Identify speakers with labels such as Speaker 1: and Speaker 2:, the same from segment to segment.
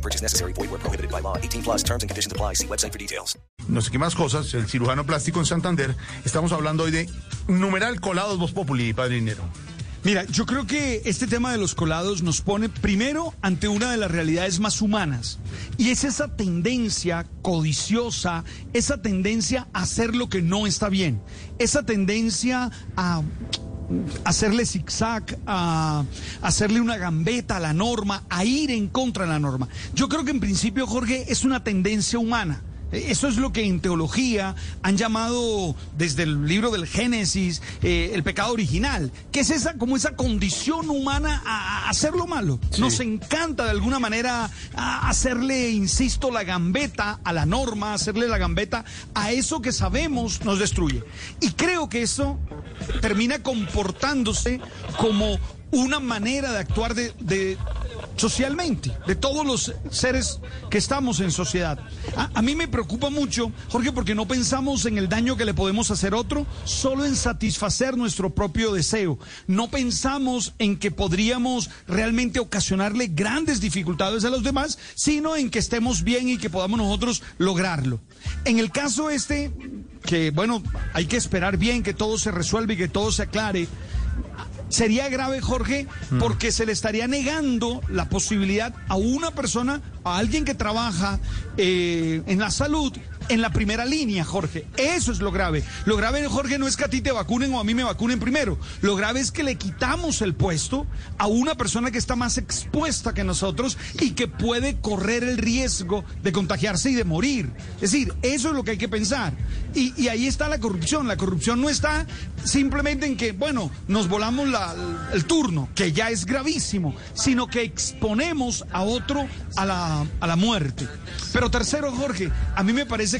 Speaker 1: No purchase necessary. Void where prohibited by law. 18 plus terms and conditions apply. See website for details.
Speaker 2: No sé qué más cosas. El cirujano plástico en Santander. Estamos hablando hoy de numeral colados Voz Populi, padrinero.
Speaker 3: Mira, yo creo que este tema de los colados nos pone primero ante una de las realidades más humanas. Y es esa tendencia codiciosa, esa tendencia a hacer lo que no está bien, esa tendencia a hacerle zigzag, a hacerle una gambeta a la norma, a ir en contra de la norma. Yo creo que en principio, Jorge, es una tendencia humana. Eso es lo que en teología han llamado desde el libro del Génesis eh, el pecado original, que es esa como esa condición humana a, a hacer lo malo. Nos encanta de alguna manera a hacerle, insisto, la gambeta a la norma, hacerle la gambeta a eso que sabemos nos destruye. Y creo que eso termina comportándose como una manera de actuar de, de socialmente, de todos los seres que estamos en sociedad. A, mí me preocupa mucho, Jorge, porque no pensamos en el daño que le podemos hacer otro, solo en satisfacer nuestro propio deseo. No pensamos en que podríamos realmente ocasionarle grandes dificultades a los demás, sino en que estemos bien y que podamos nosotros lograrlo. En el caso este, que bueno, hay que esperar bien que todo se resuelva y que todo se aclare. Sería grave, Jorge, porque se le estaría negando la posibilidad a una persona, a alguien que trabaja eh, en la salud, en la primera línea, Jorge. Eso es lo grave. Lo grave, Jorge, no es que a ti te vacunen o a mí me vacunen primero. Lo grave es que le quitamos el puesto a una persona que está más expuesta que nosotros y que puede correr el riesgo de contagiarse y de morir. Es decir, eso es lo que hay que pensar. Y, ahí está la corrupción. La corrupción no está simplemente en que, bueno, nos volamos la, el turno, que ya es gravísimo, sino que exponemos a otro a la, a la muerte. Pero tercero, Jorge, a mí me parece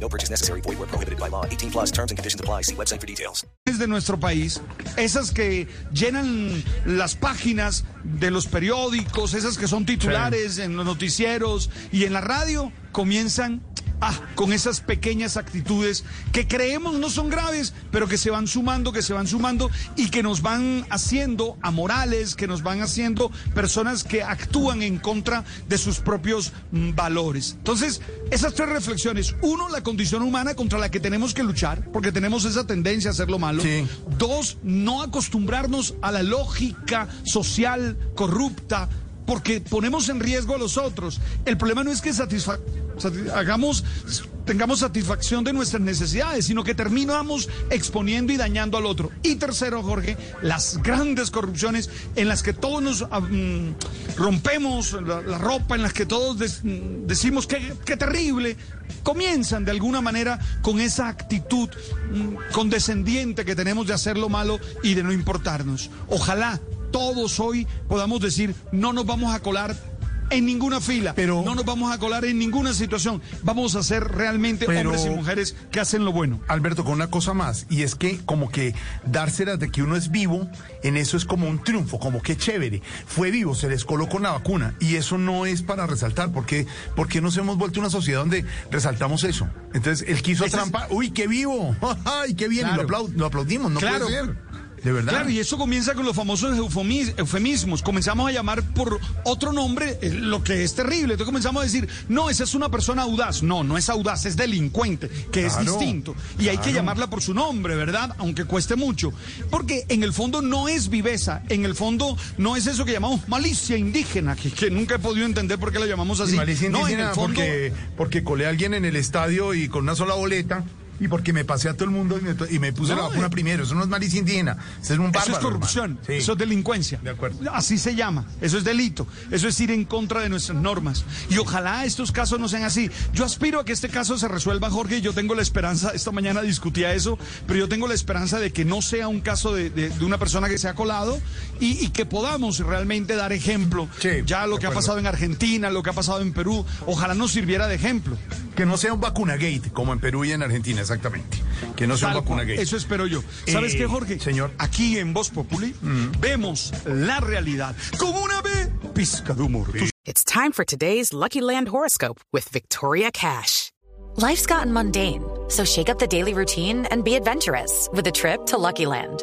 Speaker 1: No purchase necessary. Void where prohibited by law. 18 plus terms and conditions apply. See website for details.
Speaker 3: de nuestro país, esas que llenan las páginas de los periódicos, esas que son titulares en los noticieros y en la radio, comienzan ah, con esas pequeñas actitudes que creemos no son graves, pero que se van sumando, que se van sumando y que nos van haciendo amorales, que nos van haciendo personas que actúan en contra de sus propios mm, valores. Entonces, esas tres reflexiones. Uno, la condición humana contra la que tenemos que luchar, porque tenemos esa tendencia a hacer lo malo.
Speaker 2: Sí.
Speaker 3: Dos, no acostumbrarnos a la lógica social corrupta porque ponemos en riesgo a los otros. El problema no es que hagamos, tengamos satisfacción de nuestras necesidades, sino que terminamos exponiendo y dañando al otro. Y tercero, Jorge, las grandes corrupciones en las que todos nos ah, mm, rompemos la, ropa, en las que todos mm, decimos que, que terrible, comienzan de alguna manera con esa actitud mm, condescendiente que tenemos de hacer lo malo y de no importarnos. Ojalá todos hoy podamos decir, no nos vamos a colar en ninguna fila,
Speaker 2: Pero-
Speaker 3: no nos vamos a colar en ninguna situación. Vamos a ser realmente
Speaker 2: Pero-
Speaker 3: hombres y mujeres que hacen lo bueno.
Speaker 2: Alberto, con una cosa más, y es que como que dárselas de que uno es vivo, en eso es como un triunfo, como que chévere. Fue vivo, se les colocó la vacuna, y eso no es para resaltar, porque porque nos hemos vuelto una sociedad donde resaltamos eso. Entonces, él quiso
Speaker 3: Ese es-
Speaker 2: trampar, uy, qué vivo, ay, qué bien, y lo aplaudimos, no
Speaker 3: Claro.
Speaker 2: puede ser. De verdad.
Speaker 3: Claro, y eso comienza con los famosos eufemi- eufemismos. Comenzamos a llamar por otro nombre eh, lo que es terrible. Entonces comenzamos a decir, no, esa es una persona audaz. No, no es audaz, es delincuente, que es distinto. Y hay que llamarla por su nombre, ¿verdad? Aunque cueste mucho. Porque en el fondo no es viveza, en el fondo no es eso que llamamos malicia indígena, que, que nunca he podido entender por qué la llamamos así.
Speaker 2: Y malicia
Speaker 3: no, en
Speaker 2: indígena
Speaker 3: el fondo...
Speaker 2: porque, porque colé a alguien en el estadio y con una sola boleta Y porque me pasé a todo el mundo y me, y me puse
Speaker 3: No,
Speaker 2: la vacuna
Speaker 3: eh.
Speaker 2: primero. Eso no es malicia indígena. Eso es un bárbaro.
Speaker 3: Eso es corrupción.
Speaker 2: Sí.
Speaker 3: eso es delincuencia.
Speaker 2: De acuerdo.
Speaker 3: Así se llama, eso es delito, eso es ir en contra de nuestras normas. Y ojalá estos casos no sean así. Yo aspiro a que este caso se resuelva, Jorge, y yo tengo la esperanza, esta mañana discutía eso, pero yo tengo la esperanza de que no sea un caso de, de- de una persona que se ha colado y, y que podamos realmente dar ejemplo.
Speaker 2: Sí,
Speaker 3: ya lo que ha pasado en Argentina, lo que ha pasado en Perú, ojalá nos sirviera de ejemplo.
Speaker 2: Que no sea un vacunagate, como en Perú y en Argentina, exactamente. Que no sea un
Speaker 3: cual.
Speaker 2: vacunagate.
Speaker 3: Eso espero yo. ¿Sabes
Speaker 2: Eh,
Speaker 3: qué, Jorge?
Speaker 2: señor. Mm.
Speaker 3: Aquí en Voz Populi vemos la realidad como una vez pizca de humor.
Speaker 4: It's time for today's Lucky Land horoscope with Victoria Cash.
Speaker 5: Life's gotten mundane, so shake up the daily routine and be adventurous with a trip to Lucky Land.